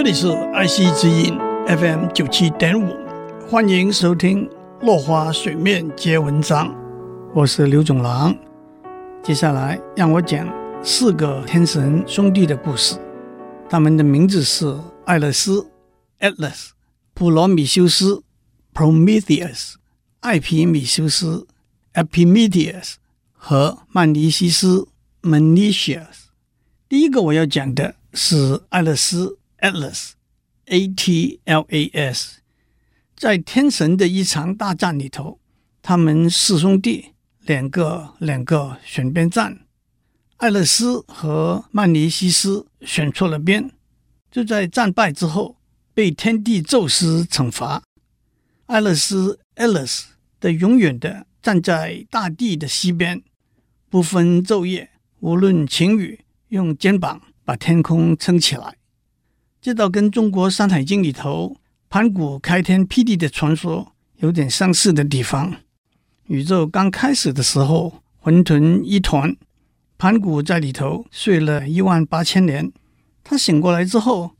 这里是爱惜之音 FM 九七点五，欢迎收听《落花水面皆文章》，我是刘总郎。接下来让我讲四个天神兄弟的故事，他们的名字是艾勒斯 （Atlas）、普罗米修斯 （Prometheus）、艾皮米修斯 （Epimetheus） 和曼尼西斯 （Menicius）。第一个我要讲的是艾勒斯 （Atlas），A-T-L-A-S。在天神的一场大战里头，他们四兄弟两个两个选边站，艾勒斯和曼尼西斯选错了边，就在战败之后被天帝宙斯惩罚。艾勒斯 （Atlas） 的永远的站在大地的西边，不分昼夜，无论晴雨。用肩膀把天空撑起来，这倒跟中国《山海经》里头盘古开天辟地的传说有点相似的地方。宇宙刚开始的时候，混沌一团，盘古在里头睡了一万八千年。他醒过来之后，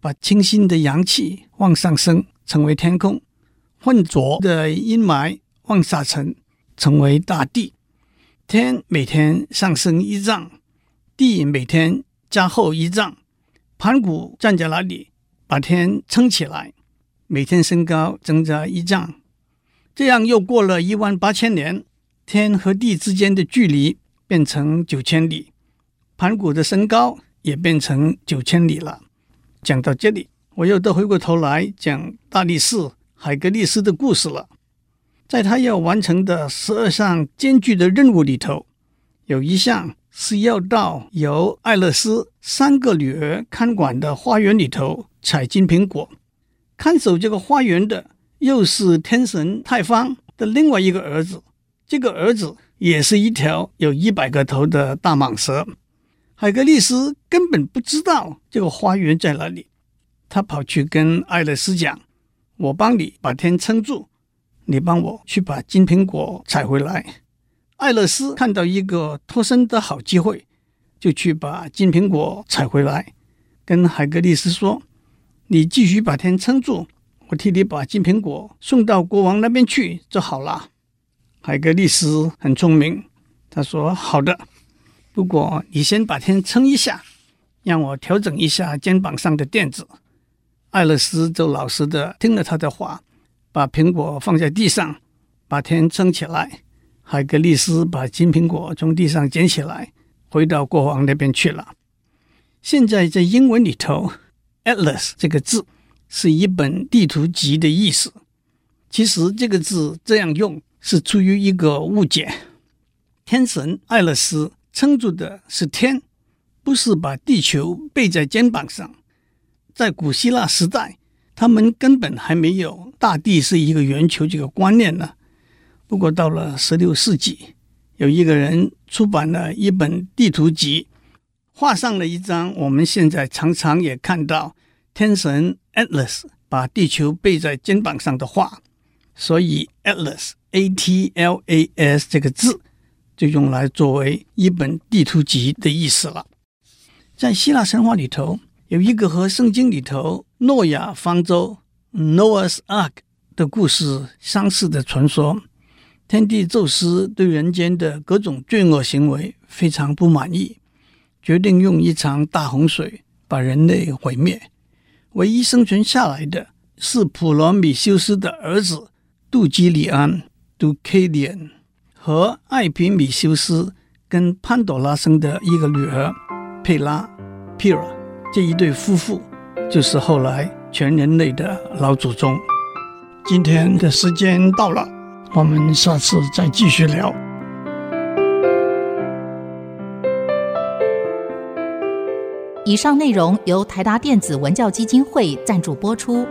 把清新的阳气往上升，成为天空；浑浊的阴霾往下沉，成为大地。天每天上升一丈。地每天加厚一丈，盘古站在那里，把天撑起来，每天身高增加一丈，这样又过了一万八千年，天和地之间的距离变成九千里，盘古的身高也变成九千里了。讲到这里，我又得回过头来讲大力士海格力斯的故事了。在他要完成的十二项艰巨的任务里头，有一项。是要到由艾勒斯三个女儿看管的花园里头采金苹果。看守这个花园的又是天神泰方的另外一个儿子，这个儿子也是一条有一百个头的大蟒蛇。海格力斯根本不知道这个花园在哪里，他跑去跟艾勒斯讲：“我帮你把天撑住，你帮我去把金苹果采回来。”艾勒斯看到一个脱身的好机会，就去把金苹果采回来，跟海格力斯说：“你继续把天撑住，我替你把金苹果送到国王那边去就好了。”海格力斯很聪明，他说：“好的，不过你先把天撑一下，让我调整一下肩膀上的垫子。”艾勒斯就老实的听了他的话，把苹果放在地上，把天撑起来。海格力斯把金苹果从地上捡起来，回到国王那边去了。现在在英文里头，“Atlas” 这个字是一本地图集的意思。其实这个字这样用是出于一个误解。天神爱勒斯撑住的是天，不是把地球背在肩膀上。在古希腊时代，他们根本还没有大地是一个圆球这个观念呢。不过到了十六世纪，有一个人出版了一本地图集，画上了一张我们现在常常也看到天神 Atlas 把地球背在肩膀上的画，所以 Atlas A T L A S 这个字就用来作为一本地图集的意思了。在希腊神话里头，有一个和圣经里头诺亚方舟 Noah's Ark 的故事相似的传说。天帝宙斯对人间的各种罪恶行为非常不满意，决定用一场大洪水把人类毁灭。唯一生存下来的是普罗米修斯的儿子杜基里安 （Ducalian） 和艾皮米修斯跟潘朵拉生的一个女儿佩拉 （Pyrrha）。这一对夫妇就是后来全人类的老祖宗。今天的时间到了。我们下次再继续聊。以上内容由台达电子文教基金会赞助播出。